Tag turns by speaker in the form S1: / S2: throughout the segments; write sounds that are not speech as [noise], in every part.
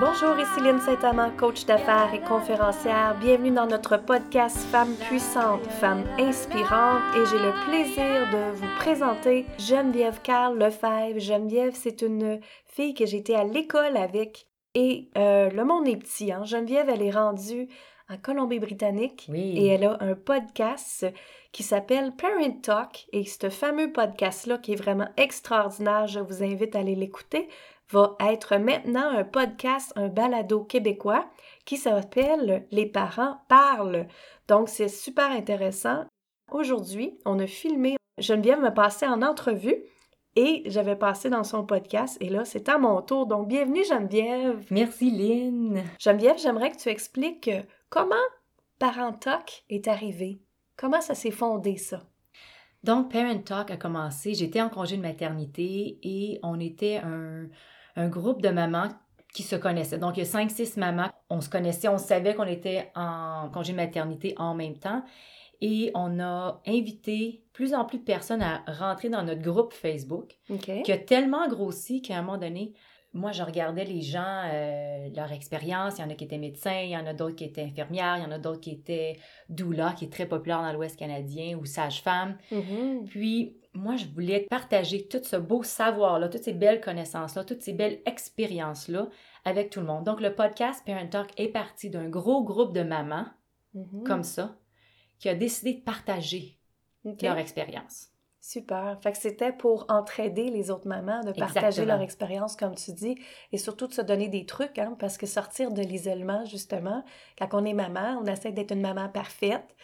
S1: Bonjour, ici Lynne Saint-Amand, coach d'affaires et conférencière. Bienvenue dans notre podcast Femmes puissantes, Femmes inspirantes et j'ai le plaisir de vous présenter Geneviève Carl Lefebvre. Geneviève, c'est une fille que j'étais à l'école avec et euh, le monde est petit. Hein? Geneviève, elle est rendue en Colombie-Britannique et elle a un podcast qui s'appelle Parent Talk et ce fameux podcast-là qui est vraiment extraordinaire, je vous invite à aller l'écouter va être maintenant un podcast, un balado québécois qui s'appelle Les parents parlent. Donc, c'est super intéressant. Aujourd'hui, on a filmé, Geneviève me passait en entrevue et j'avais passé dans son podcast et là, c'est à mon tour. Donc, bienvenue Geneviève.
S2: Merci Lynn.
S1: Geneviève, j'aimerais que tu expliques comment Parent Talk est arrivé. Comment ça s'est fondé ça?
S2: Donc, Parent Talk a commencé, j'étais en congé de maternité et on était un, un groupe de mamans qui se connaissaient. Donc, il y a cinq, six mamans. On se connaissait, on savait qu'on était en congé de maternité en même temps. Et on a invité plus en plus de personnes à rentrer dans notre groupe Facebook, qui a tellement grossi qu'à un moment donné, moi, je regardais les gens, euh, leur expérience. Il y en a qui étaient médecins, il y en a d'autres qui étaient infirmières, il y en a d'autres qui étaient doula, qui est très populaire dans l'Ouest canadien, ou sage-femme.
S1: Mm-hmm.
S2: Puis, moi, je voulais partager tout ce beau savoir-là, toutes ces belles connaissances-là, toutes ces belles expériences-là avec tout le monde. Donc, le podcast Parent Talk est parti d'un gros groupe de mamans,
S1: Mhm.
S2: comme ça, qui a décidé de partager
S1: OK.
S2: leur expérience.
S1: Super. Fait que c'était pour entraider les autres mamans, de partager
S2: Exactement.
S1: leur expérience, comme tu dis, et surtout de se donner des trucs, hein, parce que sortir de l'isolement, justement, quand on est maman, on essaie d'être une maman parfaite,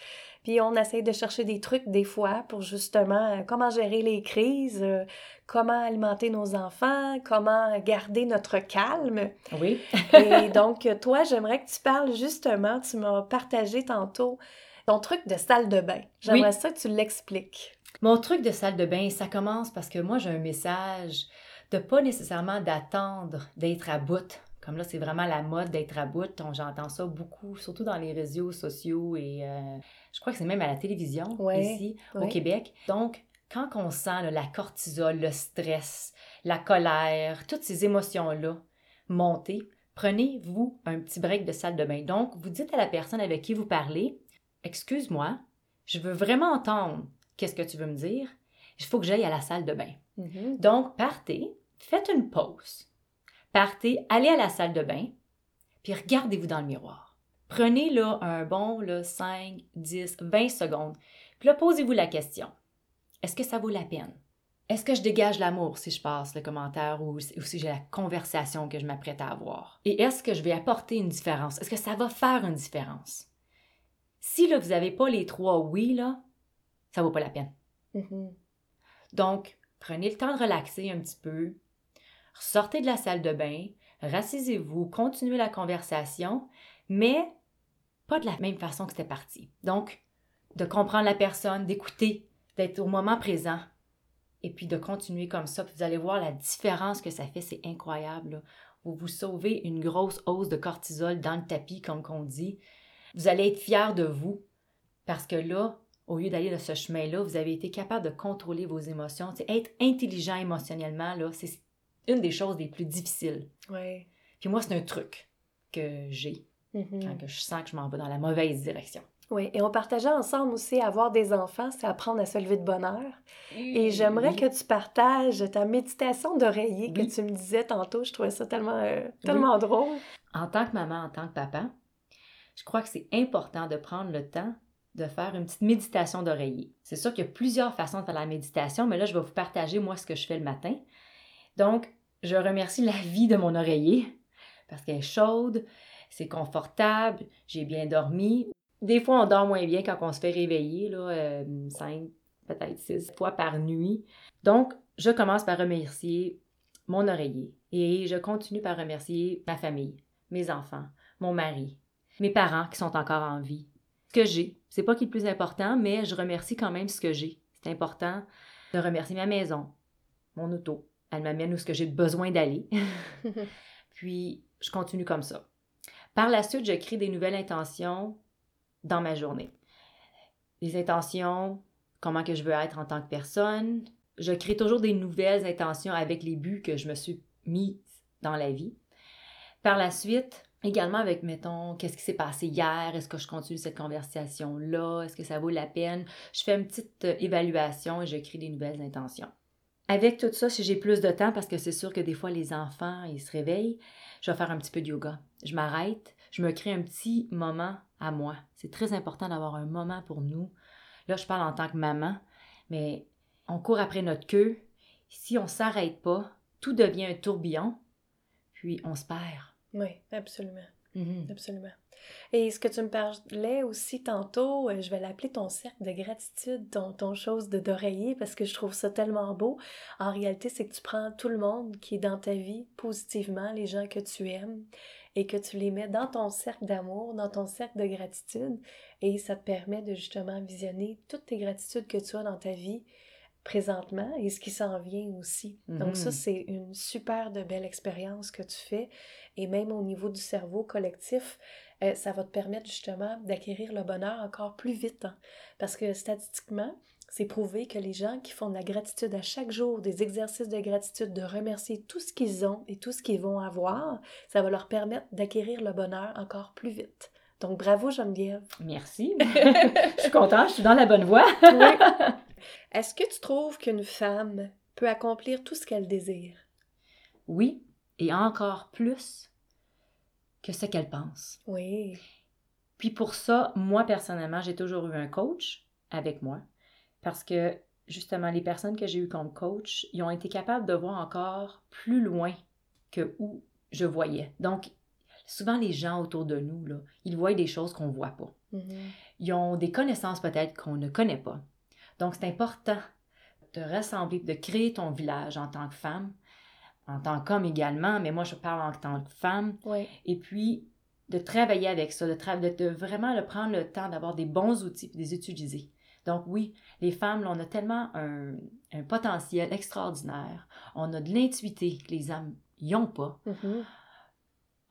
S1: puis on essaie de chercher des trucs des fois pour justement euh, comment gérer les crises, euh, comment alimenter nos enfants, comment garder notre calme.
S2: Oui.
S1: Et [laughs] donc, toi, j'aimerais que tu parles justement, tu m'as partagé tantôt ton truc de salle de bain. J'aimerais ça que tu l'expliques.
S2: Mon truc de salle de bain, ça commence parce que moi, j'ai un message de pas nécessairement d'attendre d'être à bout. Comme là, c'est vraiment la mode d'être à bout. J'entends ça beaucoup, surtout dans les réseaux sociaux et euh, je crois que c'est même à la télévision
S1: Ouais,
S2: ici au. Québec. Donc, quand on sent là, la cortisol, le stress, la colère, toutes ces émotions-là monter, prenez-vous un petit break de salle de bain. Donc, vous dites à la personne avec qui vous parlez, excuse-moi, je veux vraiment entendre qu'est-ce que tu veux me dire. Il faut que j'aille à la salle de bain.
S1: Mhm.
S2: Donc, partez, faites une pause. Partez, allez à la salle de bain, puis regardez-vous dans le miroir. Prenez là un bon là, 5, 10, 20 secondes. Puis là, posez-vous la question. Est-ce que ça vaut la peine? Est-ce que je dégage l'amour si je passe le commentaire ou, si- ou si j'ai la conversation que je m'apprête à avoir? Et est-ce que je vais apporter une différence? Est-ce que ça va faire une différence? Si là, vous n'avez pas les trois oui, là, ça vaut pas la peine.
S1: Mhm.
S2: Donc, prenez le temps de relaxer un petit peu, sortez de la salle de bain, rassisez-vous, continuez la conversation, mais pas de la même façon que c'était parti. Donc, de comprendre la personne, d'écouter, d'être au moment présent, et puis de continuer comme ça. Puis vous allez voir la différence que ça fait, c'est incroyable. là. Vous vous sauvez une grosse hausse de cortisol dans le tapis, comme qu'on dit. Vous allez être fier de vous, parce que là, au lieu d'aller de ce chemin-là, vous avez été capable de contrôler vos émotions. Tu sais, être intelligent émotionnellement, là, c'est une des choses les plus difficiles.
S1: Ouais.
S2: Puis moi, c'est un truc que j'ai
S1: Mhm.
S2: quand je sens que je m'en vais dans la mauvaise direction.
S1: Oui, et on partageait ensemble aussi avoir des enfants, c'est apprendre à se lever de bonne heure. Et j'aimerais que tu partages ta méditation d'oreiller que tu me disais tantôt. Je trouvais ça tellement, euh, tellement drôle.
S2: En tant que maman, en tant que papa, je crois que c'est important de prendre le temps de faire une petite méditation d'oreiller. C'est sûr qu'il y a plusieurs façons de faire la méditation, mais là, je vais vous partager moi ce que je fais le matin. Donc, je remercie la vie de mon oreiller parce qu'elle est chaude, c'est confortable, j'ai bien dormi. Des fois, on dort moins bien quand on se fait réveiller, là, euh, cinq, peut-être six fois par nuit. Donc, je commence par remercier mon oreiller et je continue par remercier ma famille, mes enfants, mon mari, mes parents qui sont encore en vie, ce que j'ai. C'est pas qui est le plus important, mais je remercie quand même ce que j'ai. C'est important de remercier ma maison, mon auto. Elle m'amène où ce que j'ai besoin d'aller. [laughs] Puis, je continue comme ça. Par la suite, je crée des nouvelles intentions dans ma journée. Les intentions, comment que je veux être en tant que personne. Je crée toujours des nouvelles intentions avec les buts que je me suis mis dans la vie. Par la suite, également avec, mettons, qu'est-ce qui s'est passé hier? Est-ce que je continue cette conversation-là? Est-ce que ça vaut la peine? Je fais une petite euh, évaluation et j'écris des nouvelles intentions. Avec tout ça, si j'ai plus de temps, parce que c'est sûr que des fois les enfants, ils se réveillent, je vais faire un petit peu de yoga. Je m'arrête, je me crée un petit moment à moi. C'est très important d'avoir un moment pour nous. Là, je parle en tant que maman, mais on court après notre queue. Si on s'arrête pas, tout devient un tourbillon, puis on se perd.
S1: Oui, absolument.
S2: Mhm.
S1: Absolument. Et ce que tu me parlais aussi tantôt, euh, je vais l'appeler ton cercle de gratitude, ton, ton chose de d'oreiller, parce que je trouve ça tellement beau. En réalité, c'est que tu prends tout le monde qui est dans ta vie positivement, les gens que tu aimes, et que tu les mets dans ton cercle d'amour, dans ton cercle de gratitude, et ça te permet de justement visionner toutes tes gratitudes que tu as dans ta vie présentement et ce qui s'en vient aussi. Donc ça,
S2: Mhm.
S1: c'est une super de belle expérience que tu fais. Et même au niveau du cerveau collectif, euh, ça va te permettre justement d'acquérir le bonheur encore plus vite. hein. Parce que statistiquement, c'est prouvé que les gens qui font de la gratitude à chaque jour, des exercices de gratitude, de remercier tout ce qu'ils ont et tout ce qu'ils vont avoir, ça va leur permettre d'acquérir le bonheur encore plus vite. Donc bravo Geneviève.
S2: Merci. [laughs] je suis contente, je suis dans la bonne voie. [laughs]
S1: Oui. [laughs] Est-ce que tu trouves qu'une femme peut accomplir tout ce qu'elle désire?
S2: Oui, et encore plus que ce qu'elle pense.
S1: Oui.
S2: Puis pour ça, moi personnellement, j'ai toujours eu un coach avec moi parce que justement, les personnes que j'ai eues comme coach, ils ont été capables de voir encore plus loin que où je voyais. Donc, souvent les gens autour de nous, là, ils voient des choses qu'on ne voit pas.
S1: Mhm.
S2: Ils ont des connaissances peut-être qu'on ne connaît pas. Donc, c'est important de rassembler, de créer ton village en tant que femme, en tant qu'homme également, mais moi je parle en tant que femme,
S1: Oui.
S2: et puis de travailler avec ça, de, tra- de, de vraiment le prendre le temps d'avoir des bons outils et de les utiliser. Donc oui, les femmes, là, on a tellement un, un potentiel extraordinaire. On a de l'intuité que les hommes n'ont pas.
S1: Mhm.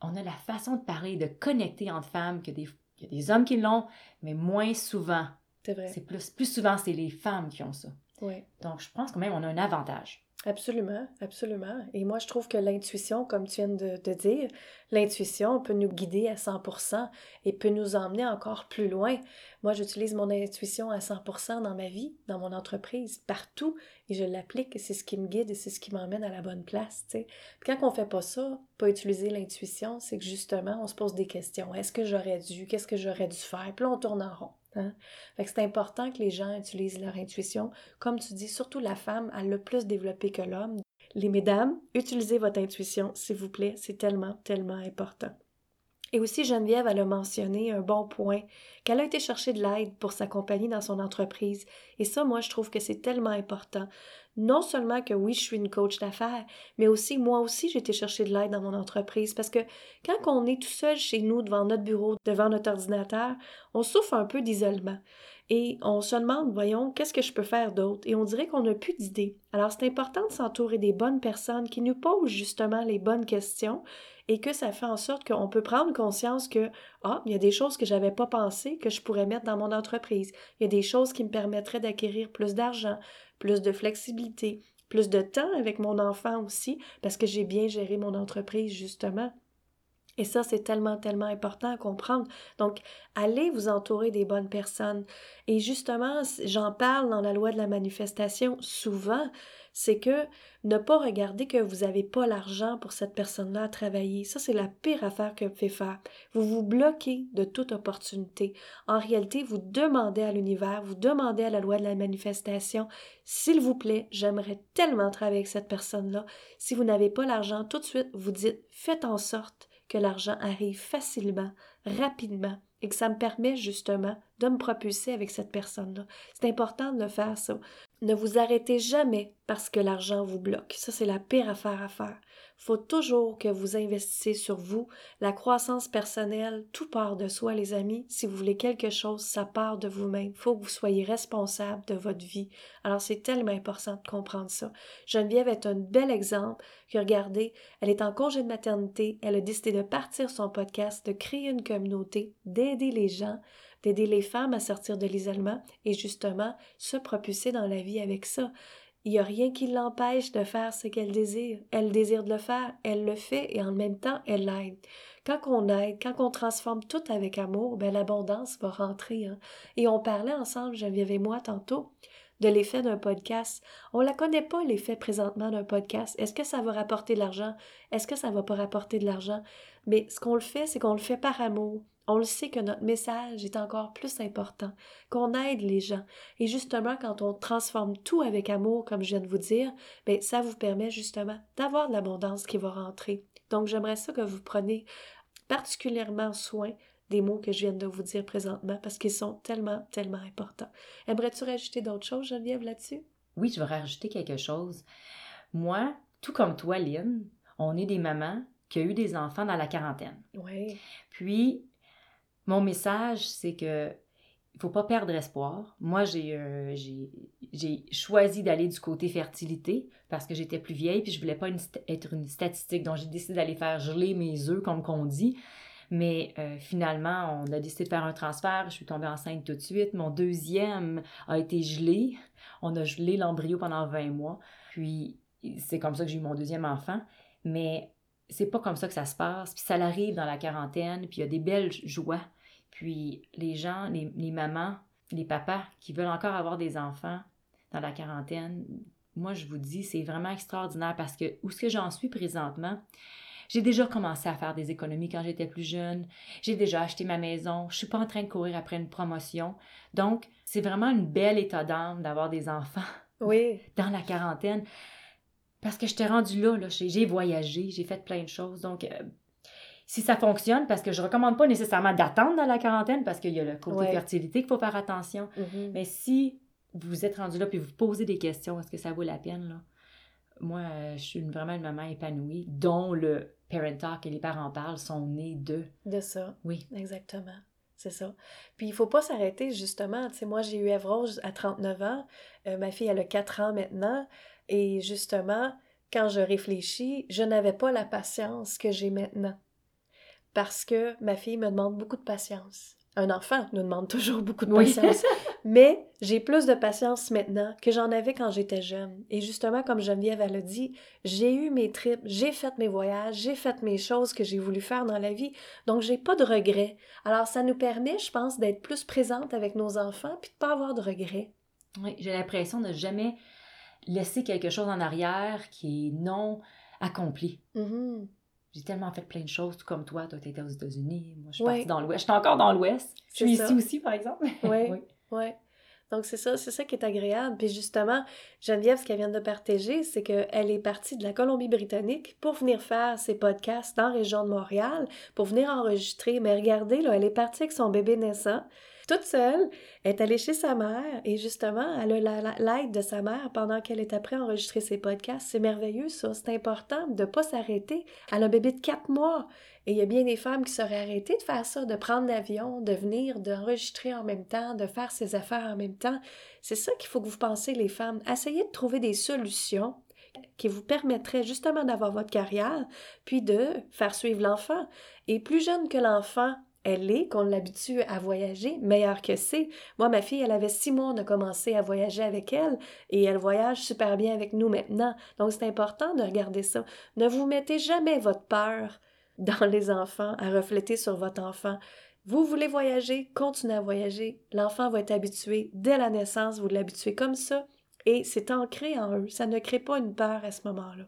S2: On a la façon de parler, de connecter entre femmes que des, y a des hommes qui l'ont, mais moins souvent.
S1: C'est vrai.
S2: C'est plus, plus souvent, c'est les femmes qui ont ça.
S1: Oui.
S2: Donc, je pense quand même on a un avantage.
S1: Absolument, absolument. Et moi, je trouve que l'intuition, comme tu viens de, dire, l'intuition peut nous guider à 100% et peut nous emmener encore plus loin. Moi, j'utilise mon intuition à 100% dans ma vie, dans mon entreprise, partout, et je l'applique c'est ce qui me guide et c'est ce qui m'emmène à la bonne place. tu sais. Puis quand on fait pas ça, pas utiliser l'intuition, c'est que justement, on se pose des questions. Est-ce que j'aurais dû? Qu'est-ce que j'aurais dû faire? Puis là, on tourne en rond. Hein? Fait que c'est important que les gens utilisent leur intuition. Comme tu dis, surtout la femme, elle l'a plus développé que l'homme. Les mesdames, utilisez votre intuition, s'il vous plaît. C'est tellement, tellement important. Et aussi, Geneviève, elle a mentionné un bon point, qu'elle a été chercher de l'aide pour s'accompagner dans son entreprise. Et ça, moi, je trouve que c'est tellement important. Non seulement que oui, je suis une coach d'affaires, mais aussi, moi aussi, j'ai été chercher de l'aide dans mon entreprise. Parce que quand on est tout seul chez nous, devant notre bureau, devant notre ordinateur, on souffre un peu d'isolement. Et on se demande, voyons, qu'est-ce que je peux faire d'autre? Et on dirait qu'on n'a plus d'idées. Alors, c'est important de s'entourer des bonnes personnes qui nous posent justement les bonnes questions et que ça fait en sorte qu'on peut prendre conscience que, ah, il y a des choses que j'avais pas pensé que je pourrais mettre dans mon entreprise. Il y a des choses qui me permettraient d'acquérir plus d'argent, plus de flexibilité, plus de temps avec mon enfant aussi, parce que j'ai bien géré mon entreprise, justement. Et ça, c'est tellement, tellement important à comprendre. Donc, allez vous entourer des bonnes personnes. Et justement, j'en parle dans la loi de la manifestation souvent, c'est que ne pas regarder que vous n'avez pas l'argent pour cette personne-là à travailler. Ça, c'est la pire affaire que vous pouvez faire. Vous vous bloquez de toute opportunité. En réalité, vous demandez à l'univers, vous demandez à la loi de la manifestation, s'il vous plaît, j'aimerais tellement travailler avec cette personne-là. Si vous n'avez pas l'argent, tout de suite, vous dites, faites en sorte que l'argent arrive facilement, rapidement, et que ça me permet justement de me propulser avec cette personne-là. C'est important de le faire, ça. Ne vous arrêtez jamais parce que l'argent vous bloque. Ça, c'est la pire affaire à faire. Faut toujours que vous investissez sur vous. La croissance personnelle, tout part de soi, les amis. Si vous voulez quelque chose, ça part de vous-même. Faut que vous soyez responsable de votre vie. Alors, c'est tellement important de comprendre ça. Geneviève est un bel exemple que, regardez, elle est en congé de maternité. Elle a décidé de partir son podcast, de créer une communauté, d'aider les gens d'aider les femmes à sortir de l'isolement et justement se propulser dans la vie avec ça. Il n'y a rien qui l'empêche de faire ce qu'elle désire. Elle désire de le faire, elle le fait et en même temps, elle l'aide. Quand on aide, quand on transforme tout avec amour, ben l'abondance va rentrer. Hein. Et on parlait ensemble, Geneviève et moi, tantôt, de l'effet d'un podcast. On ne la connaît pas, l'effet présentement d'un podcast. Est-ce que ça va rapporter de l'argent? Est-ce que ça ne va pas rapporter de l'argent? Mais ce qu'on le fait, c'est qu'on le fait par amour. On le sait que notre message est encore plus important, qu'on aide les gens. Et justement, quand on transforme tout avec amour, comme je viens de vous dire, bien, ça vous permet justement d'avoir de l'abondance qui va rentrer. Donc, j'aimerais ça que vous preniez particulièrement soin des mots que je viens de vous dire présentement parce qu'ils sont tellement, tellement importants. Aimerais-tu rajouter d'autres choses, Geneviève, là-dessus?
S2: Oui, je vais rajouter quelque chose. Moi, tout comme toi, Lynn, on est des mamans qui ont eu des enfants dans la quarantaine.
S1: Oui.
S2: Puis, mon message, c'est que il faut pas perdre espoir. Moi, j'ai euh, j'ai choisi d'aller du côté fertilité parce que j'étais plus vieille puis je voulais pas être une statistique. Donc, j'ai décidé d'aller faire geler mes œufs, comme qu'on dit. Mais euh, finalement, on a décidé de faire un transfert. Je suis tombée enceinte tout de suite. Mon deuxième a été gelé. On a gelé l'embryo pendant 20 mois. Puis, c'est comme ça que j'ai eu mon deuxième enfant. Mais c'est pas comme ça que ça se passe. Puis ça arrive dans la quarantaine, puis il y a des belles joies. Puis les gens, les, les, mamans, les papas qui veulent encore avoir des enfants dans la quarantaine, moi je vous dis, c'est vraiment extraordinaire parce que où est-ce que j'en suis présentement? J'ai déjà commencé à faire des économies quand j'étais plus jeune. J'ai déjà acheté ma maison. Je suis pas en train de courir après une promotion. Donc, c'est vraiment une belle état d'âme d'avoir des enfants. [laughs]
S1: Oui.
S2: Dans la quarantaine. Parce que je t'ai rendu là, là j'ai voyagé, j'ai fait plein de choses. Donc, euh, si ça fonctionne, parce que je ne recommande pas nécessairement d'attendre dans la quarantaine, parce qu'il y a le côté fertilité qu'il faut faire attention.
S1: Mm-hmm.
S2: Mais si vous êtes rendu là puis vous posez des questions, est-ce que ça vaut la peine? Là? Moi, euh, je suis vraiment une maman épanouie, dont le parent talk et les parents parlent sont nés de.
S1: De ça.
S2: Oui.
S1: Exactement. C'est ça. Puis il faut pas s'arrêter, justement. Tu sais, moi, j'ai eu Ève Rose à 39 ans. Euh, ma fille, elle a 4 ans maintenant. Et justement, quand je réfléchis, je n'avais pas la patience que j'ai maintenant. Parce que ma fille me demande beaucoup de patience. Un enfant nous demande toujours [laughs] beaucoup de patience. Mais j'ai plus de patience maintenant que j'en avais quand j'étais jeune. Et justement, comme Geneviève a dit, j'ai eu mes trips, j'ai fait mes voyages, j'ai fait mes choses que j'ai voulu faire dans la vie. Donc, j'ai pas de regrets. Alors, ça nous permet, je pense, d'être plus présente avec nos enfants puis de pas avoir de regrets.
S2: Oui, j'ai l'impression de jamais laisser quelque chose en arrière qui est non accompli.
S1: Mm-hmm.
S2: J'ai tellement fait plein de choses, tout comme toi. Toi, tu étais aux États-Unis. Moi, je suis partie dans l'Ouest. Je suis encore dans l'Ouest. Je suis ici aussi, par exemple. [laughs]
S1: Oui. oui. oui. Donc, c'est ça, c'est ça qui est agréable. Puis justement, Geneviève, ce qu'elle vient de partager, c'est qu'elle est partie de la Colombie-Britannique pour venir faire ses podcasts dans la région de Montréal, pour venir enregistrer. Mais regardez, là, elle est partie avec son bébé naissant toute seule, est allée chez sa mère et justement, elle a l'aide de sa mère pendant qu'elle est après enregistrer ses podcasts. C'est merveilleux, ça. C'est important de ne pas s'arrêter. Elle a un bébé de quatre mois et il y a bien des femmes qui seraient arrêtées de faire ça, de prendre l'avion, de venir, d'enregistrer en même temps, de faire ses affaires en même temps. C'est ça qu'il faut que vous pensez, les femmes. Essayez de trouver des solutions qui vous permettraient justement d'avoir votre carrière, puis de faire suivre l'enfant. Et plus jeune que l'enfant, elle est, qu'on l'habitue à voyager, meilleure que c'est. Moi, ma fille, elle avait six mois, on a à voyager avec elle et elle voyage super bien avec nous maintenant. Donc, c'est important de regarder ça. Ne vous mettez jamais votre peur [laughs] dans les enfants à refléter sur votre enfant. Vous voulez voyager, continuez à voyager. L'enfant va être habitué dès la naissance, vous l'habituez comme ça et c'est ancré en eux. Ça ne crée pas une peur à ce moment-là.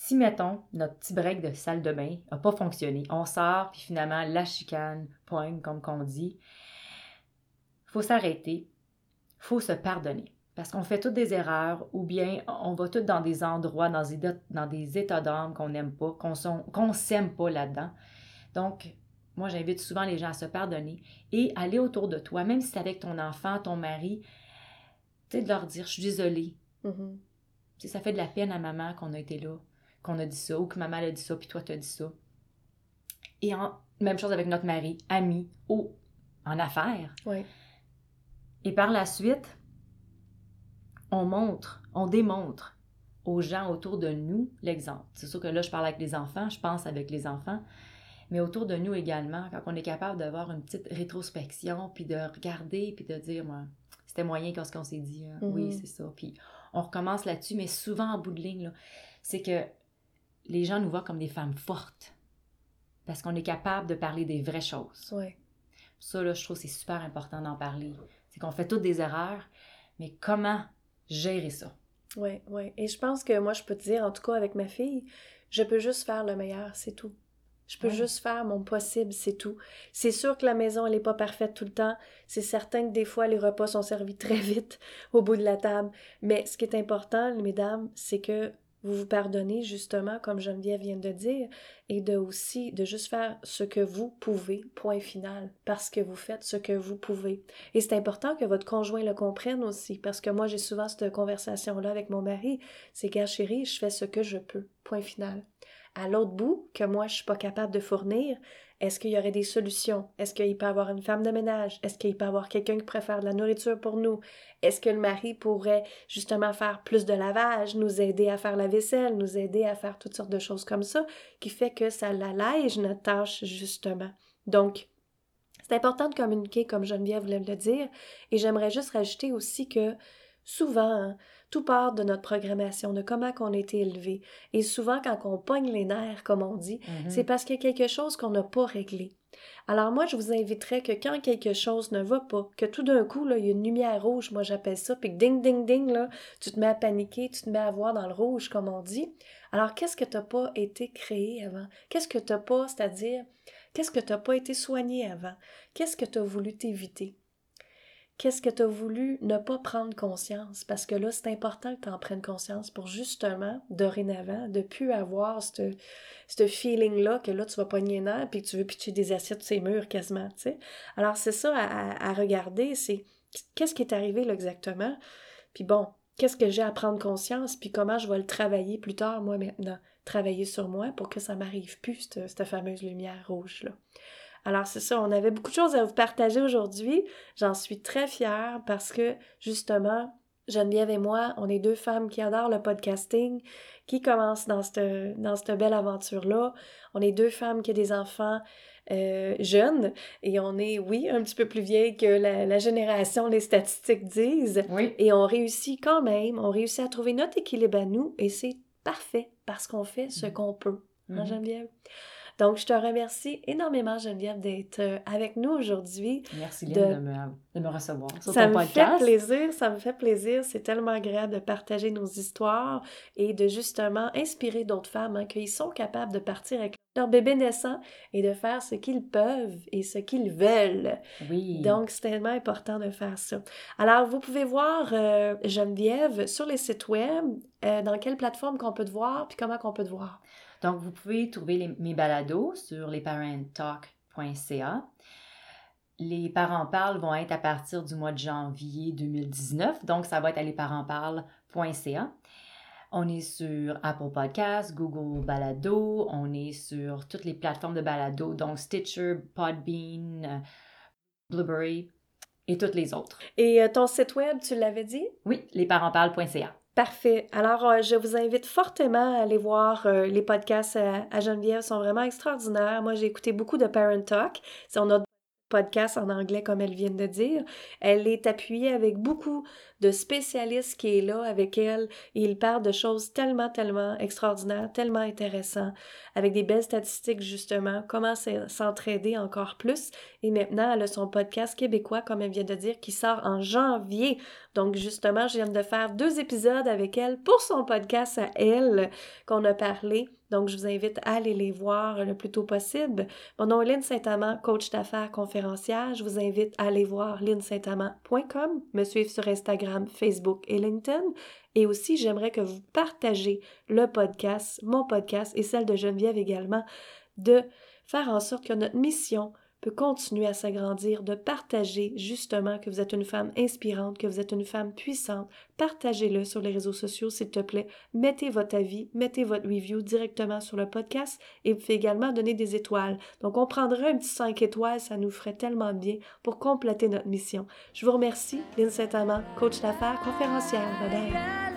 S2: Si, mettons, notre petit break de salle de bain n'a pas fonctionné, on sort, puis finalement, la chicane poigne, comme qu'on dit, faut s'arrêter, faut se pardonner. Parce qu'on fait toutes des erreurs, ou bien on va toutes dans des endroits, dans des, dans des états d'âme qu'on n'aime pas, qu'on s'aime pas là-dedans. Donc, moi, j'invite souvent les gens à se pardonner et aller autour de toi, même si c'est avec ton enfant, ton mari, tu sais, de leur dire, je suis désolée.
S1: Mm-hmm.
S2: Ça fait de la peine à maman qu'on a été là qu'on a dit ça, ou que maman a dit ça, puis toi, tu as dit ça. Et en, même chose avec notre mari, ami, ou en affaires.
S1: Oui.
S2: Et par la suite, on montre, on démontre aux gens autour de nous l'exemple. C'est sûr que là, je parle avec les enfants, je pense avec les enfants, mais autour de nous également, quand on est capable d'avoir une petite rétrospection, puis de regarder, puis de dire, moi, c'était moyen quand ce qu'on s'est dit, hein. oui, mhm. c'est ça. Puis on recommence là-dessus, mais souvent en bout de ligne, c'est que les gens nous voient comme des femmes fortes parce qu'on est capable de parler des vraies choses.
S1: Ouais.
S2: Ça, là, je trouve c'est super important d'en parler. C'est qu'on fait toutes des erreurs, mais comment gérer ça?
S1: Oui, oui. Et je pense que moi, je peux te dire, en tout cas avec ma fille, je peux juste faire le meilleur, c'est tout. Je peux juste faire mon possible, c'est tout. C'est sûr que la maison, elle n'est pas parfaite tout le temps. C'est certain que des fois, les repas sont servis [laughs] très vite au bout de la table. Mais ce qui est important, mesdames, c'est que vous vous pardonnez justement, comme Geneviève vient de dire, et de aussi de juste faire ce que vous pouvez, point final, parce que vous faites ce que vous pouvez. Et c'est important que votre conjoint le comprenne aussi, parce que moi j'ai souvent cette conversation-là avec mon mari, c'est gars chérie, je fais ce que je peux, point final à l'autre bout que moi je suis pas capable de fournir, est-ce qu'il y aurait des solutions? Est-ce qu'il peut avoir une femme de ménage? Est-ce qu'il peut avoir quelqu'un qui préfère de la nourriture pour nous? Est-ce que le mari pourrait justement faire plus de lavage, nous aider à faire la vaisselle, nous aider à faire toutes sortes de choses comme ça, qui fait que ça l'allège notre tâche justement? Donc, c'est important de communiquer comme Geneviève voulait le dire, et j'aimerais juste rajouter aussi que souvent, hein, tout part de notre programmation, de comment on a été élevé. Et souvent, quand on pogne les nerfs, comme on dit,
S2: Mm-hmm.
S1: c'est parce qu'il y a quelque chose qu'on n'a pas réglé. Alors moi, je vous inviterais que quand quelque chose ne va pas, que tout d'un coup, là, il y a une lumière rouge, moi j'appelle ça, puis que ding, ding, ding, là, tu te mets à paniquer, tu te mets à voir dans le rouge, comme on dit. Alors, qu'est-ce que tu n'as pas été créé avant? Qu'est-ce que tu n'as pas, c'est-à-dire, qu'est-ce que tu n'as pas été soigné avant? Qu'est-ce que tu as voulu t'éviter? Qu'est-ce que tu as voulu ne pas prendre conscience? Parce que là, c'est important que tu en prennes conscience pour justement, dorénavant, de plus avoir ce feeling-là que là, tu vas pogner un puis que tu veux pitcher des assiettes sur ces murs quasiment, tu sais. Alors, c'est ça à, à, regarder, c'est qu'est-ce qui est arrivé là exactement? Puis bon, qu'est-ce que j'ai à prendre conscience? Puis comment je vais le travailler plus tard, moi, maintenant? Travailler sur moi pour que ça m'arrive plus, cette fameuse lumière rouge-là. Alors c'est ça, on avait beaucoup de choses à vous partager aujourd'hui. J'en suis très fière parce que justement, Geneviève et moi, on est deux femmes qui adorent le podcasting, qui commencent dans cette, dans cette belle aventure-là. On est deux femmes qui ont des enfants euh, jeunes et on est, oui, un petit peu plus vieilles que la, la génération, les statistiques disent.
S2: Oui.
S1: Et on réussit quand même, on réussit à trouver notre équilibre à nous et c'est parfait parce qu'on fait ce qu'on peut. Hein,
S2: Mhm.
S1: Geneviève? Donc, je te remercie énormément, Geneviève, d'être euh, avec nous aujourd'hui.
S2: Merci Lynn
S1: de-
S2: de, me, de me recevoir sur
S1: Ça
S2: ton
S1: me fait plaisir, ça me fait plaisir. C'est tellement agréable de partager nos histoires et de justement inspirer d'autres femmes hein, qu'ils sont capables de partir avec leur bébé naissant et de faire ce qu'ils peuvent et ce qu'ils veulent.
S2: Oui.
S1: Donc, c'est tellement important de faire ça. Alors, vous pouvez voir euh, Geneviève sur les sites web, euh, dans quelle plateforme qu'on peut te voir, puis comment qu'on peut te voir?
S2: Donc, vous pouvez trouver les- mes balados sur lesparenttalk.ca. Les parents parlent vont être à partir du mois de janvier 2019, donc ça va être à lesparentsparlent.ca. On est sur Apple Podcasts, Google Balado, on est sur toutes les plateformes de balado, donc Stitcher, Podbean, euh, Blueberry et toutes les autres.
S1: Et euh, ton site web, tu l'avais dit?
S2: Oui, lesparentsparlent.ca.
S1: Parfait. Alors, euh, je vous invite fortement à aller voir euh, les podcasts à, à Geneviève. Ils sont vraiment extraordinaires. Moi, j'ai écouté beaucoup de Parent Talk. C'est on a podcast en anglais, comme elle vient de dire. Elle est appuyée avec beaucoup de spécialistes qui est là avec elle. Et il parle de choses tellement, tellement extraordinaires, tellement intéressantes, avec des belles statistiques, justement, comment s'e- s'entraider encore plus. Et maintenant, elle a son podcast québécois, comme elle vient de dire, qui sort en janvier. Donc, justement, je viens de faire deux épisodes avec elle pour son podcast à elle qu'on a parlé. Donc, je vous invite à aller les voir le plus tôt possible. Mon nom est Lynne Saint-Amand, coach d'affaires conférencière. Je vous invite à aller voir lynnesaintamand.com, me suivre sur Instagram, Facebook et LinkedIn. Et aussi, j'aimerais que vous partagez le podcast, mon podcast et celle de Geneviève également, de faire en sorte que notre mission peut continuer à s'agrandir, de partager justement que vous êtes une femme inspirante, que vous êtes une femme puissante. Partagez-le sur les réseaux sociaux, s'il te plaît. Mettez votre avis, mettez votre review directement sur le podcast et vous également donner des étoiles. Donc, on prendrait un petit 5 étoiles, ça nous ferait tellement bien pour compléter notre mission. Je vous remercie, Lynne Saint-Amand, coach d'affaires, conférencière. Bye bye.